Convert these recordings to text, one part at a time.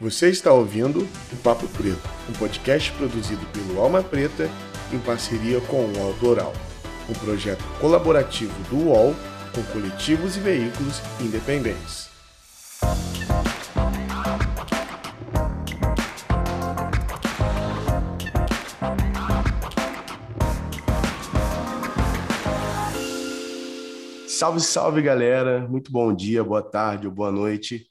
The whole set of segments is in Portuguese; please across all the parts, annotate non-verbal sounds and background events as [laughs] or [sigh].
Você está ouvindo o Papo Preto, um podcast produzido pelo Alma Preta em parceria com o UOL Doral, um projeto colaborativo do UOL com coletivos e veículos independentes. Salve, salve galera! Muito bom dia, boa tarde ou boa noite.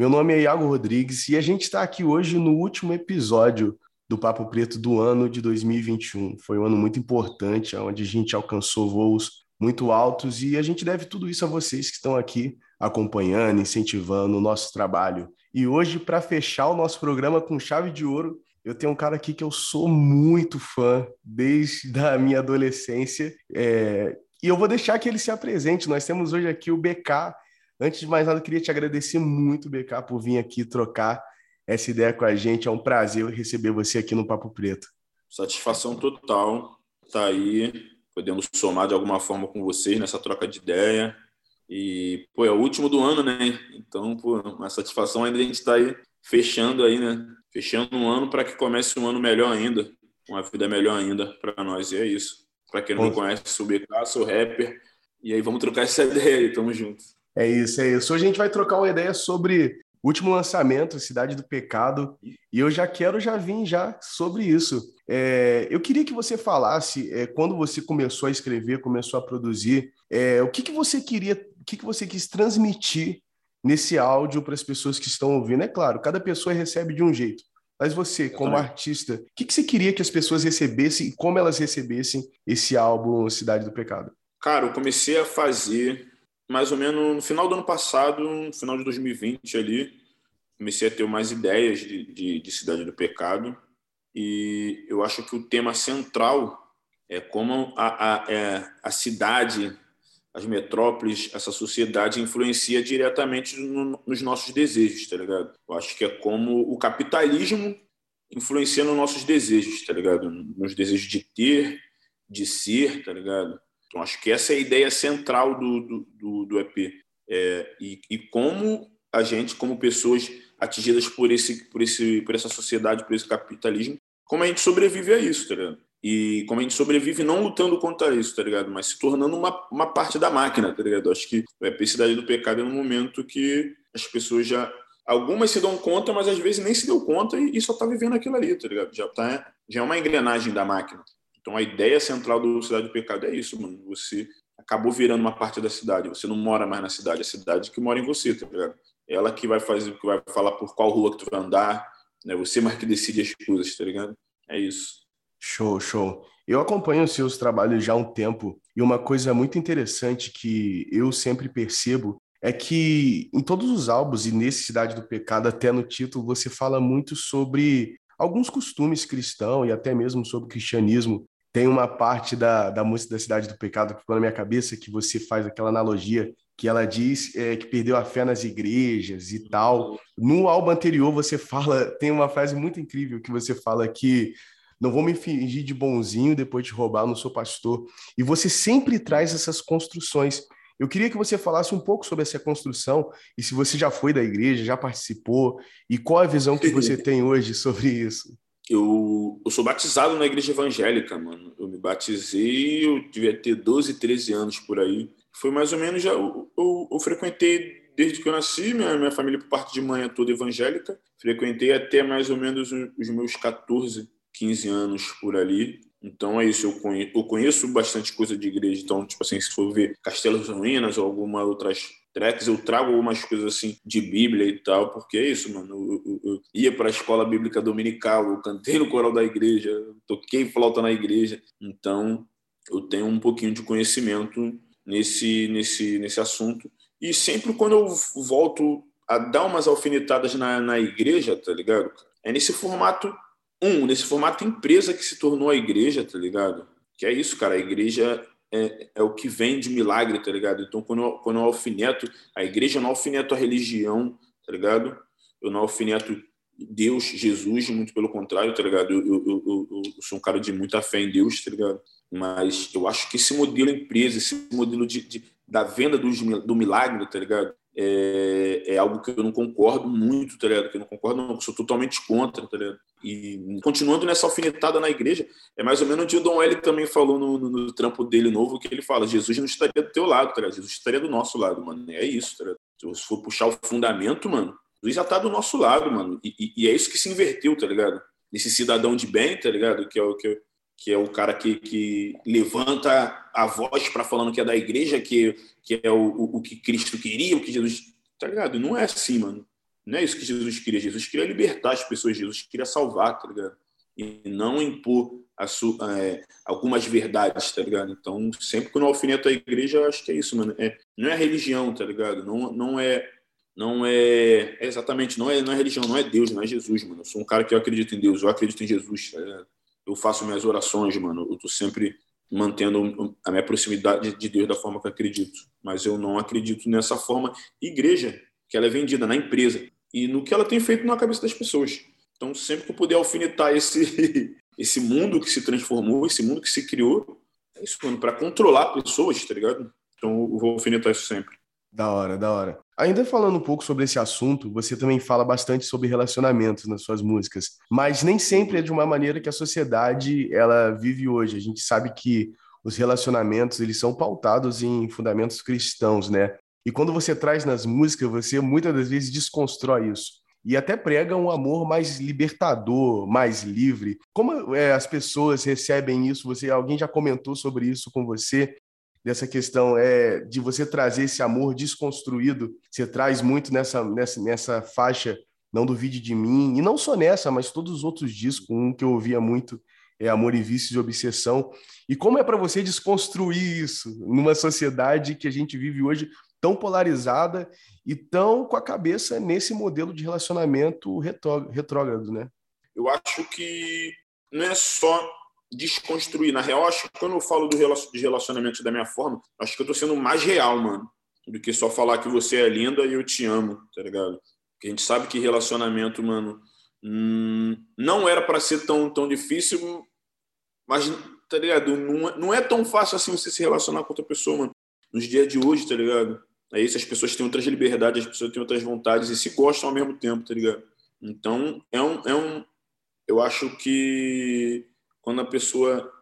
Meu nome é Iago Rodrigues e a gente está aqui hoje no último episódio do Papo Preto do ano de 2021. Foi um ano muito importante, onde a gente alcançou voos muito altos e a gente deve tudo isso a vocês que estão aqui acompanhando, incentivando o nosso trabalho. E hoje, para fechar o nosso programa com chave de ouro, eu tenho um cara aqui que eu sou muito fã desde a minha adolescência. É... E eu vou deixar que ele se apresente. Nós temos hoje aqui o BK, Antes de mais nada, eu queria te agradecer muito, BK, por vir aqui trocar essa ideia com a gente. É um prazer receber você aqui no Papo Preto. Satisfação total estar tá aí, podendo somar de alguma forma com vocês nessa troca de ideia. E, pô, é o último do ano, né? Então, pô, uma satisfação ainda a gente estar tá aí fechando aí, né? Fechando um ano para que comece um ano melhor ainda, uma vida melhor ainda para nós. E é isso. Para quem não me conhece, sou BK, sou rapper. E aí vamos trocar essa [laughs] ideia aí, tamo junto. É isso, é isso. Hoje a gente vai trocar uma ideia sobre o último lançamento, Cidade do Pecado, e eu já quero já vir já sobre isso. É, eu queria que você falasse, é, quando você começou a escrever, começou a produzir, é, o que, que você queria, o que, que você quis transmitir nesse áudio para as pessoas que estão ouvindo? É claro, cada pessoa recebe de um jeito. Mas você, como artista, o que, que você queria que as pessoas recebessem e como elas recebessem esse álbum Cidade do Pecado? Cara, eu comecei a fazer mais ou menos no final do ano passado, no final de 2020 ali, comecei a ter mais ideias de, de, de Cidade do Pecado e eu acho que o tema central é como a, a, é, a cidade, as metrópoles, essa sociedade influencia diretamente no, nos nossos desejos, tá ligado? Eu acho que é como o capitalismo influencia nos nossos desejos, tá ligado? Nos desejos de ter, de ser, tá ligado? Então, acho que essa é a ideia central do, do, do EP. É, e, e como a gente, como pessoas atingidas por, esse, por, esse, por essa sociedade, por esse capitalismo, como a gente sobrevive a isso, tá ligado? E como a gente sobrevive não lutando contra isso, tá ligado? Mas se tornando uma, uma parte da máquina, tá ligado? Acho que o EP Cidade do Pecado é um momento que as pessoas já. Algumas se dão conta, mas às vezes nem se deu conta e, só tá vivendo aquilo ali, tá ligado? Já, tá, já é uma engrenagem da máquina. Então a ideia central do Cidade do Pecado é isso, mano. Você acabou virando uma parte da cidade. Você não mora mais na cidade, é a cidade que mora em você, tá ligado? Ela que vai fazer, que vai falar por qual rua que tu vai andar, né? Você mais que decide as coisas, tá ligado? É isso. Show, show. Eu acompanho os seus trabalhos já há um tempo e uma coisa muito interessante que eu sempre percebo é que em todos os álbuns e nesse Cidade do Pecado, até no título, você fala muito sobre alguns costumes cristãos e até mesmo sobre o cristianismo. Tem uma parte da, da música da Cidade do Pecado que ficou na minha cabeça que você faz aquela analogia que ela diz é, que perdeu a fé nas igrejas e tal. No álbum anterior você fala, tem uma frase muito incrível que você fala que não vou me fingir de bonzinho depois de roubar, não sou pastor. E você sempre traz essas construções. Eu queria que você falasse um pouco sobre essa construção e se você já foi da igreja, já participou e qual a visão que você tem hoje sobre isso. Eu, eu sou batizado na igreja evangélica, mano. Eu me batizei, eu devia ter 12, 13 anos por aí. Foi mais ou menos já. Eu, eu, eu frequentei desde que eu nasci, minha, minha família, por parte de mãe, é toda evangélica. Frequentei até mais ou menos os meus 14, 15 anos por ali. Então é isso, eu conheço, eu conheço bastante coisa de igreja. Então, tipo assim, se for ver Castelos Ruínas ou alguma outras tracks, eu trago algumas coisas assim de Bíblia e tal, porque é isso, mano. Eu, eu, eu ia para a escola bíblica dominical, eu cantei no coral da igreja, toquei flauta na igreja. Então, eu tenho um pouquinho de conhecimento nesse, nesse, nesse assunto. E sempre quando eu volto a dar umas alfinetadas na, na igreja, tá ligado? É nesse formato um, nesse formato empresa que se tornou a igreja, tá ligado? Que é isso, cara. A igreja é, é o que vem de milagre, tá ligado? Então, quando eu, quando eu alfineto, a igreja não alfineto a religião, tá ligado? Eu não alfineto Deus, Jesus, muito pelo contrário, tá ligado? Eu, eu, eu, eu, sou um cara de muita fé em Deus, tá ligado? Mas eu acho que esse modelo empresa, esse modelo de, de da venda do, do milagre, tá ligado? É, é, algo que eu não concordo muito, tá ligado? Que eu não concordo, não, eu sou totalmente contra, tá ligado? E continuando nessa alfinetada na igreja, é mais ou menos onde o Dom L também falou no, no, no, trampo dele novo, que ele fala: Jesus não estaria do teu lado, tá ligado? Jesus estaria do nosso lado, mano. É isso, tá ligado? Se for puxar o fundamento, mano, Jesus já tá do nosso lado, mano. E, e, e é isso que se inverteu, tá ligado? Esse cidadão de bem, tá ligado? Que é o que, que é o cara que, que levanta a voz para falando que é da igreja, que, que é o, o, o que Cristo queria, o que Jesus. Tá ligado? Não é assim, mano. Não é isso que Jesus queria. Jesus queria libertar as pessoas, Jesus queria salvar, tá ligado? E não impor sua, é, algumas verdades, tá ligado? Então, sempre que eu alfineto a igreja, eu acho que é isso, mano. É, não é religião, tá ligado? Não, não é. Não é, é exatamente, não é, não é religião, não é Deus, não é Jesus, mano. Eu sou um cara que eu acredito em Deus, eu acredito em Jesus, tá ligado? Eu faço minhas orações, mano. Eu tô sempre mantendo a minha proximidade de Deus da forma que eu acredito. Mas eu não acredito nessa forma igreja, que ela é vendida na empresa e no que ela tem feito na cabeça das pessoas. Então, sempre que eu puder alfinetar esse, [laughs] esse mundo que se transformou, esse mundo que se criou, é isso, mano, para controlar pessoas, tá ligado? Então, eu vou alfinetar isso sempre. Da hora, da hora. Ainda falando um pouco sobre esse assunto, você também fala bastante sobre relacionamentos nas suas músicas, mas nem sempre é de uma maneira que a sociedade ela vive hoje. A gente sabe que os relacionamentos eles são pautados em fundamentos cristãos, né? E quando você traz nas músicas, você muitas das vezes desconstrói isso. E até prega um amor mais libertador, mais livre. Como é, as pessoas recebem isso? Você, alguém já comentou sobre isso com você? Dessa questão é de você trazer esse amor desconstruído. Você traz muito nessa, nessa, nessa faixa, não duvide de mim. E não só nessa, mas todos os outros discos. Um que eu ouvia muito é Amor e Vícios e Obsessão. E como é para você desconstruir isso numa sociedade que a gente vive hoje tão polarizada e tão com a cabeça nesse modelo de relacionamento retrógrado, né? Eu acho que não é só desconstruir. Na real, acho que quando eu falo do de relacionamento da minha forma, acho que eu tô sendo mais real, mano, do que só falar que você é linda e eu te amo, tá ligado? Porque a gente sabe que relacionamento, mano, hum, não era para ser tão, tão difícil, mas, tá ligado? Não, é, não é tão fácil assim você se relacionar com outra pessoa, mano. Nos dias de hoje, tá ligado? É isso, as pessoas têm outras liberdades, as pessoas têm outras vontades e se gostam ao mesmo tempo, tá ligado? Então, é um. É um eu acho que quando a pessoa.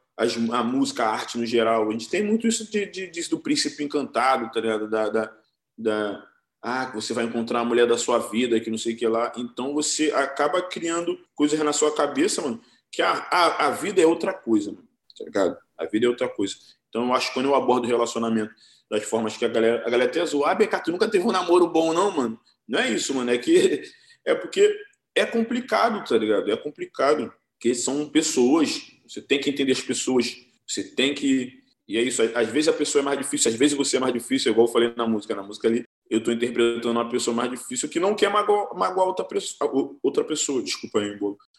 A, música, a arte no geral, a gente tem muito isso de, de, de do príncipe encantado, tá ligado? Da, da, da, ah, você vai encontrar a mulher da sua vida, que não sei o que lá. Então você acaba criando coisas na sua cabeça, mano, que a, a, a vida é outra coisa, mano, tá ligado? A vida é outra coisa. Então eu acho que quando eu abordo relacionamento das formas que a galera, a galera até zoa. Ah, BK, tu nunca teve um namoro bom, não, mano. Não é isso, mano. É que [laughs] é porque é complicado, tá ligado? É complicado. Porque são pessoas. Você tem que entender as pessoas. Você tem que. E é isso. Às vezes a pessoa é mais difícil, às vezes você é mais difícil, igual eu falei na música. Na música ali, eu estou interpretando uma pessoa mais difícil que não quer magoar, magoar outra, pessoa, outra pessoa. Desculpa aí.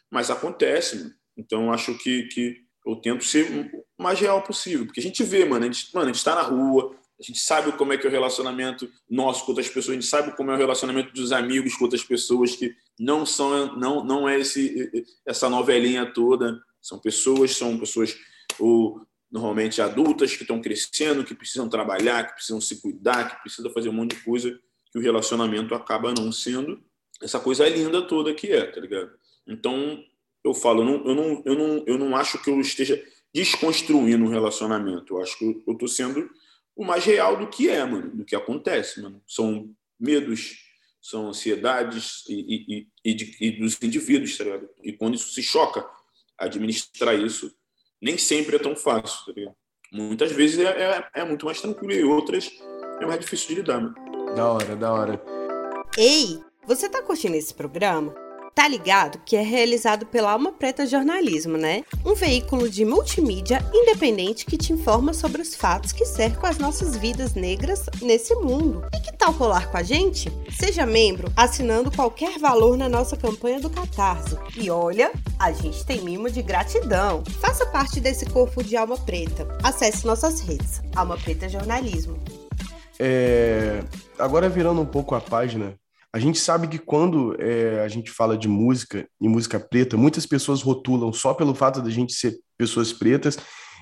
Mas acontece, mano. Então acho que, que eu tento ser o mais real possível. Porque a gente vê, mano, a gente, mano, a gente tá na rua, a gente sabe como é que é o relacionamento nosso com outras pessoas, a gente sabe como é o relacionamento dos amigos com outras pessoas que não são, não, não é esse, essa novelinha toda. São pessoas, são pessoas ou, normalmente adultas que estão crescendo, que precisam trabalhar, que precisam se cuidar, que precisam fazer um monte de coisa que o relacionamento acaba não sendo essa coisa linda toda que é, tá ligado? Então, eu falo, eu não, eu não, eu não, eu não acho que eu esteja desconstruindo um relacionamento. Eu acho que eu estou sendo o mais real do que é, mano, do que acontece, mano. São medos, são ansiedades e, e, e, de, e dos indivíduos, tá ligado? E quando isso se choca, administrar isso nem sempre é tão fácil, tá ligado? Muitas vezes é, é, é muito mais tranquilo e outras é mais difícil de lidar, mano. Da hora, da hora. Ei, você tá curtindo esse programa? Tá ligado que é realizado pela Alma Preta Jornalismo, né? Um veículo de multimídia independente que te informa sobre os fatos que cercam as nossas vidas negras nesse mundo. E que tal colar com a gente? Seja membro assinando qualquer valor na nossa campanha do Catarse. E olha, a gente tem mimo de gratidão. Faça parte desse corpo de Alma Preta. Acesse nossas redes. Alma Preta Jornalismo. É... Agora virando um pouco a página, a gente sabe que quando é, a gente fala de música e música preta, muitas pessoas rotulam só pelo fato de a gente ser pessoas pretas,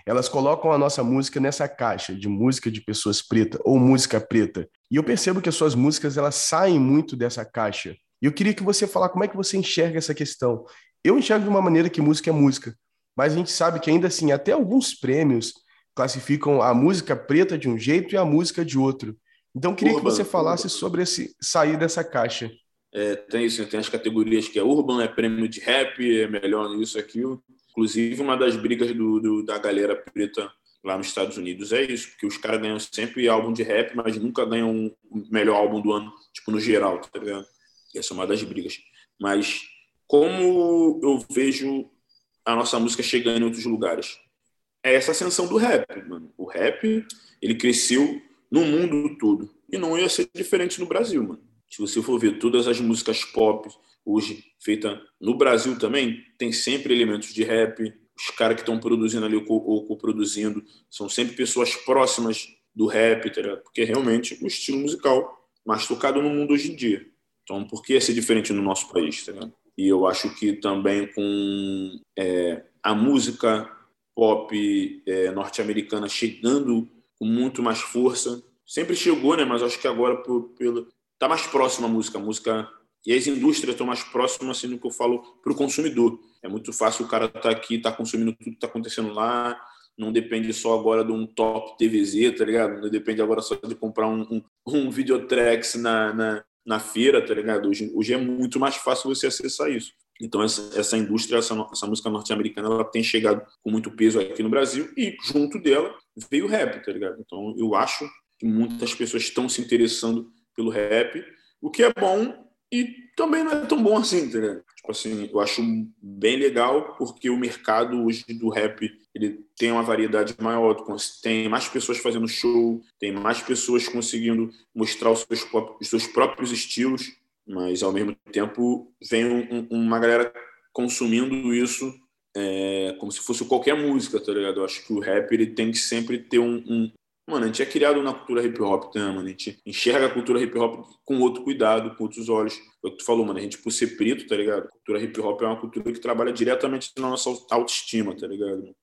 elas colocam a nossa música nessa caixa de música de pessoas pretas ou música preta. E eu percebo que as suas músicas elas saem muito dessa caixa. E eu queria que você falar como é que você enxerga essa questão. Eu enxergo de uma maneira que música é música, mas a gente sabe que ainda assim, até alguns prêmios classificam a música preta de um jeito e a música de outro. Então, queria urban, que você falasse urban. sobre esse sair dessa caixa. É, tem isso, tem as categorias que é urban, é prêmio de rap, é melhor isso, aquilo. Inclusive, uma das brigas do, do, da galera preta lá nos Estados Unidos é isso, porque os caras ganham sempre álbum de rap, mas nunca ganham o melhor álbum do ano, tipo, no geral, tá ligado? Essa é uma das brigas. Mas como eu vejo a nossa música chegando em outros lugares? É essa ascensão do rap, mano. O rap, ele cresceu no mundo todo. E não ia ser diferente no Brasil, mano. Se você for ver todas as músicas pop hoje feitas no Brasil também, tem sempre elementos de rap. Os caras que estão produzindo ali ou coproduzindo são sempre pessoas próximas do rap, tá porque realmente o estilo musical mais tocado no mundo hoje em dia. Então, por que ser diferente no nosso país? Tá e eu acho que também com é, a música pop é, norte-americana chegando com muito mais força, sempre chegou, né? Mas acho que agora por, pelo tá mais próxima a música, a música e as indústrias estão mais próximas assim do que eu falo para o consumidor. É muito fácil o cara estar tá aqui, tá consumindo tudo que está acontecendo lá, não depende só agora de um top TVZ, tá ligado? Não depende agora só de comprar um, um, um Videotrex na, na, na feira, tá ligado? Hoje, hoje é muito mais fácil você acessar isso. Então, essa, essa indústria, essa, essa música norte-americana, ela tem chegado com muito peso aqui no Brasil e, junto dela, veio o rap, tá ligado? Então, eu acho que muitas pessoas estão se interessando pelo rap, o que é bom e também não é tão bom assim, tá ligado? Tipo assim, eu acho bem legal porque o mercado hoje do rap ele tem uma variedade maior, tem mais pessoas fazendo show, tem mais pessoas conseguindo mostrar os seus, os seus próprios estilos, mas ao mesmo tempo vem um, uma galera consumindo isso é, como se fosse qualquer música, tá ligado? Eu acho que o rap ele tem que sempre ter um, um Mano, a gente é criado na cultura hip hop, né, mano? A gente enxerga a cultura hip hop com outro cuidado, com outros olhos. Foi o que tu falou, mano. A gente, por ser preto, tá ligado? A cultura hip hop é uma cultura que trabalha diretamente na nossa autoestima, tá ligado?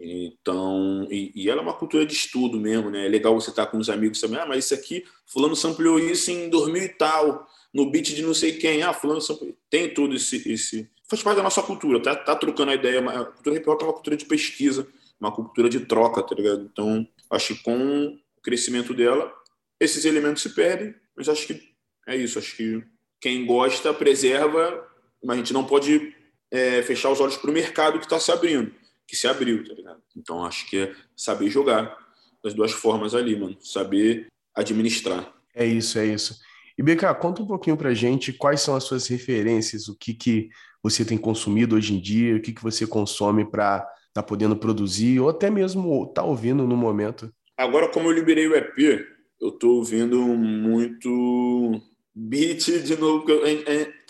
Então, e, e, ela é uma cultura de estudo mesmo, né? É legal você estar tá com os amigos também. Ah, mas isso aqui, Fulano sampleou isso em 2000 e tal, no beat de não sei quem. Ah, Fulano. Tem todo esse, esse. Faz parte da nossa cultura, tá, tá trocando a ideia. A cultura hip hop é uma cultura de pesquisa, uma cultura de troca, tá ligado? Então, Acho que com o crescimento dela, esses elementos se perdem, mas acho que é isso. Acho que quem gosta preserva, mas a gente não pode é, fechar os olhos para o mercado que está se abrindo, que se abriu, tá ligado? Então acho que é saber jogar das duas formas ali, mano. Saber administrar. É isso, é isso. E BK, conta um pouquinho pra gente quais são as suas referências, o que, que você tem consumido hoje em dia, o que, que você consome para tá podendo produzir, ou até mesmo tá ouvindo no momento? Agora, como eu liberei o EP, eu tô ouvindo muito beat de novo.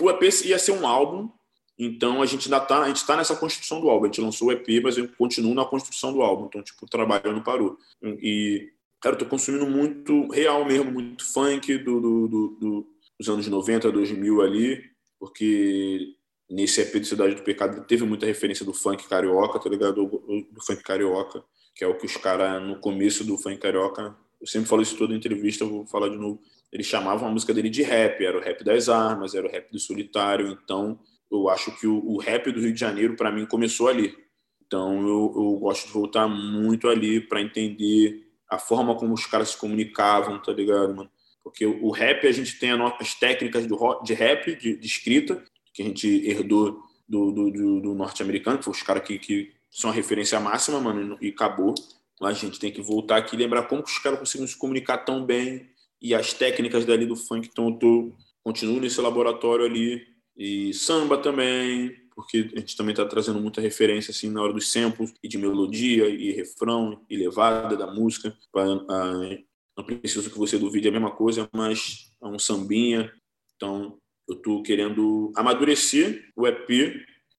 O EP ia ser um álbum, então a gente ainda tá, a gente tá nessa construção do álbum. A gente lançou o EP, mas eu continuo na construção do álbum. Então, tipo, o trabalho não parou. E, cara, eu tô consumindo muito real mesmo, muito funk do, do, do, do dos anos 90, 2000 ali, porque nesse EP de Cidade do Pecado teve muita referência do funk carioca, tá ligado? Do, do funk carioca, que é o que os caras, no começo do funk carioca, eu sempre falo isso toda entrevista, vou falar de novo, eles chamavam a música dele de rap, era o rap das armas, era o rap do solitário, então eu acho que o, o rap do Rio de Janeiro, para mim, começou ali. Então eu, eu gosto de voltar muito ali para entender a forma como os caras se comunicavam, tá ligado, mano? Porque o rap, a gente tem as técnicas de rap, de, de escrita, que a gente herdou do, do, do, do norte-americano, que foi os caras que, que são a referência máxima, mano, e acabou. A gente tem que voltar aqui e lembrar como os caras conseguem se comunicar tão bem e as técnicas dali do funk. Então eu tô, continuo nesse laboratório ali. E samba também, porque a gente também está trazendo muita referência assim na hora dos samples e de melodia e refrão e levada da música. Não preciso que você duvide a mesma coisa, mas é um sambinha. Então eu tô querendo amadurecer o EP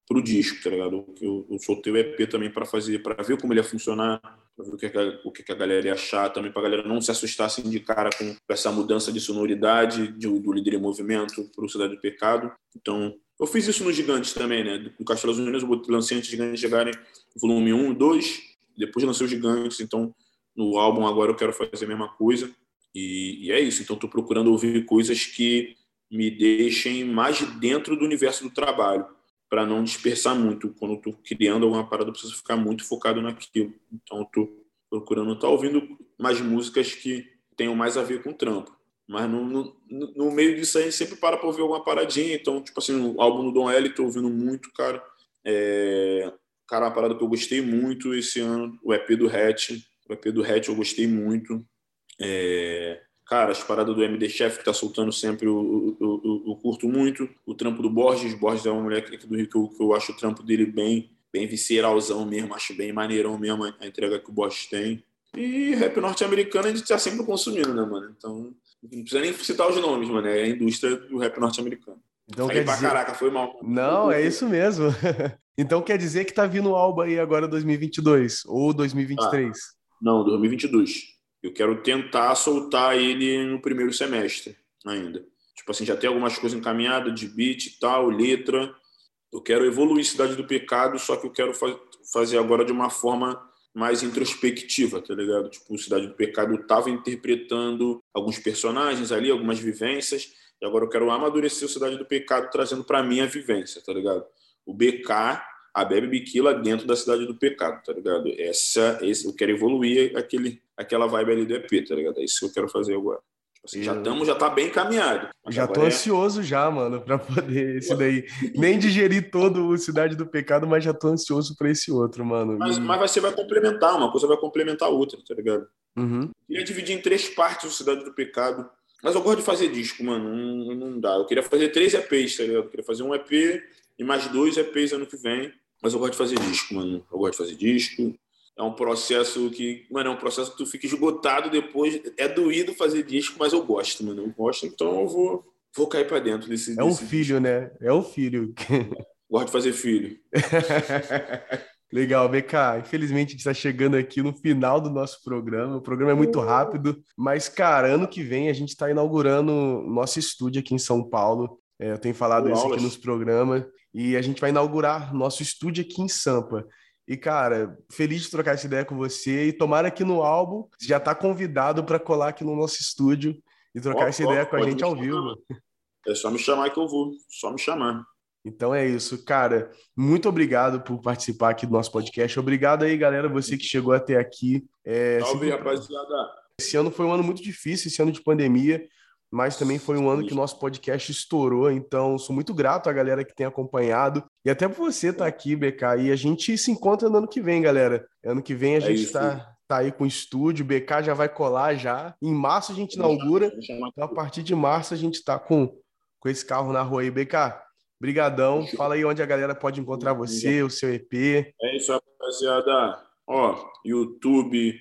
pro disco, tá ligado? Eu, eu soltei o EP também para fazer, para ver como ele ia funcionar, para ver o que, a, o que a galera ia achar, também para a galera não se assustar assim de cara com essa mudança de sonoridade de, do líder em movimento para o Cidade do Pecado. Então, eu fiz isso nos Gigantes também, né? No Castelo Unidos eu lancei antes de Gigantes chegarem volume 1 e 2, depois lancei os Gigantes, então no álbum agora eu quero fazer a mesma coisa. E, e é isso. Então, estou procurando ouvir coisas que me deixem mais dentro do universo do trabalho, para não dispersar muito. Quando estou criando alguma parada, eu preciso ficar muito focado naquilo. Então, estou procurando estar tá ouvindo mais músicas que tenham mais a ver com o trampo. Mas no, no, no, meio disso aí, a gente sempre para para ouvir alguma paradinha. Então, tipo assim, o álbum do Don L, estou ouvindo muito, cara. É... Cara, uma parada que eu gostei muito esse ano, o EP do Hatch. O EP do Hatch eu gostei muito. É... Cara, as paradas do MD Chef que tá soltando sempre, eu, eu, eu, eu, curto muito. O trampo do Borges. Borges é uma mulher aqui do Rio que eu, que eu acho o trampo dele bem, bem visceralzão mesmo. Acho bem maneirão mesmo a entrega que o Borges tem. E rap norte-americano a gente tá sempre consumindo, né, mano? Então, não precisa nem citar os nomes, mano. É a indústria do rap norte-americano. Então, aí quer pra dizer... caraca, foi mal. Não, é isso mesmo. [laughs] então quer dizer que tá vindo o Alba aí agora 2022 ou 2023? Ah, não, 2022. Eu quero tentar soltar ele no primeiro semestre ainda. Tipo assim, já tem algumas coisas encaminhadas de beat e tal, letra. Eu quero evoluir Cidade do Pecado, só que eu quero fazer agora de uma forma mais introspectiva, tá ligado? Tipo, Cidade do Pecado eu tava interpretando alguns personagens ali, algumas vivências, e agora eu quero amadurecer o Cidade do Pecado trazendo para mim a vivência, tá ligado? O BK, a Bebe Biquila dentro da Cidade do Pecado, tá ligado? Essa, esse, eu quero evoluir aquele, aquela vibe ali do EP, tá ligado? É isso que eu quero fazer agora. Assim, já estamos, já tá bem encaminhado. Já tô é... ansioso já, mano, para poder esse daí. Nem digerir todo o Cidade do Pecado, mas já tô ansioso para esse outro, mano. Mas, mas você vai complementar, uma coisa vai complementar a outra, tá ligado? Uhum. Queria dividir em três partes o Cidade do Pecado. Mas eu gosto de fazer disco, mano. Não, não dá. Eu queria fazer três EPs, tá ligado? Eu queria fazer um EP e mais dois EPs ano que vem. Mas eu gosto de fazer disco, mano. Eu gosto de fazer disco é um processo que, mano, é um processo que tu fica esgotado depois. É doído fazer disco, mas eu gosto, mano. Eu gosto, então eu vou, vou cair para dentro desse. É um filho, disco. né? É um filho. Gosto de fazer filho. [laughs] Legal, BK. Infelizmente a gente está chegando aqui no final do nosso programa. O programa é muito rápido, mas, cara, ano que vem a gente está inaugurando nosso estúdio aqui em São Paulo. É, eu tenho falado isso aqui nos programas. E a gente vai inaugurar nosso estúdio aqui em Sampa. E, cara, feliz de trocar essa ideia com você. E tomara que no álbum você já está convidado para colar aqui no nosso estúdio e trocar oh, essa oh, ideia com a gente ao vivo. É só me chamar que eu vou. Só me chamar. Então é isso, cara. Muito obrigado por participar aqui do nosso podcast. Obrigado aí, galera, você que chegou até aqui. É, Salve, rapaziada. Esse ano foi um ano muito difícil, esse ano de pandemia mas também foi um ano que o nosso podcast estourou, então sou muito grato à galera que tem acompanhado e até por você estar tá aqui, BK. E a gente se encontra no ano que vem, galera. Ano que vem a é gente está tá aí com o estúdio, o BK já vai colar já. Em março a gente inaugura, então a partir de março a gente está com, com esse carro na rua aí, BK. Brigadão. Fala aí onde a galera pode encontrar você, o seu EP. É isso, rapaziada. Ó, YouTube,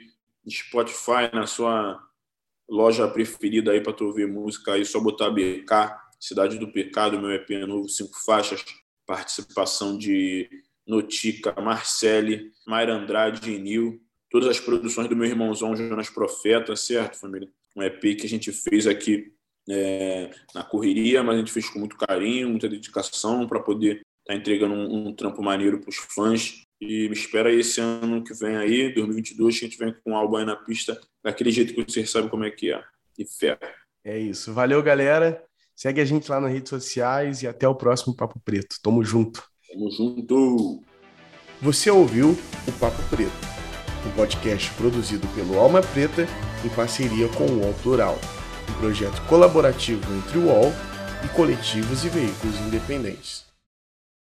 Spotify na sua loja preferida aí para tu ouvir música aí, só botar BK, Cidade do Pecado, meu EP novo, cinco faixas, participação de Notica, Marcele, Mayra Andrade e Nil, todas as produções do meu irmãozão Jonas Profeta, certo, família? Um EP que a gente fez aqui é, na correria, mas a gente fez com muito carinho, muita dedicação para poder estar tá entregando um, um trampo maneiro para os fãs. E me espera esse ano que vem aí, 2022, que a gente vem com o álbum aí na pista, daquele jeito que você sabe como é que é. E fé. É isso. Valeu, galera. Segue a gente lá nas redes sociais e até o próximo Papo Preto. Tamo junto. Tamo junto. Você ouviu o Papo Preto, um podcast produzido pelo Alma Preta em parceria com o UOL Plural, um projeto colaborativo entre o UOL e coletivos e veículos independentes.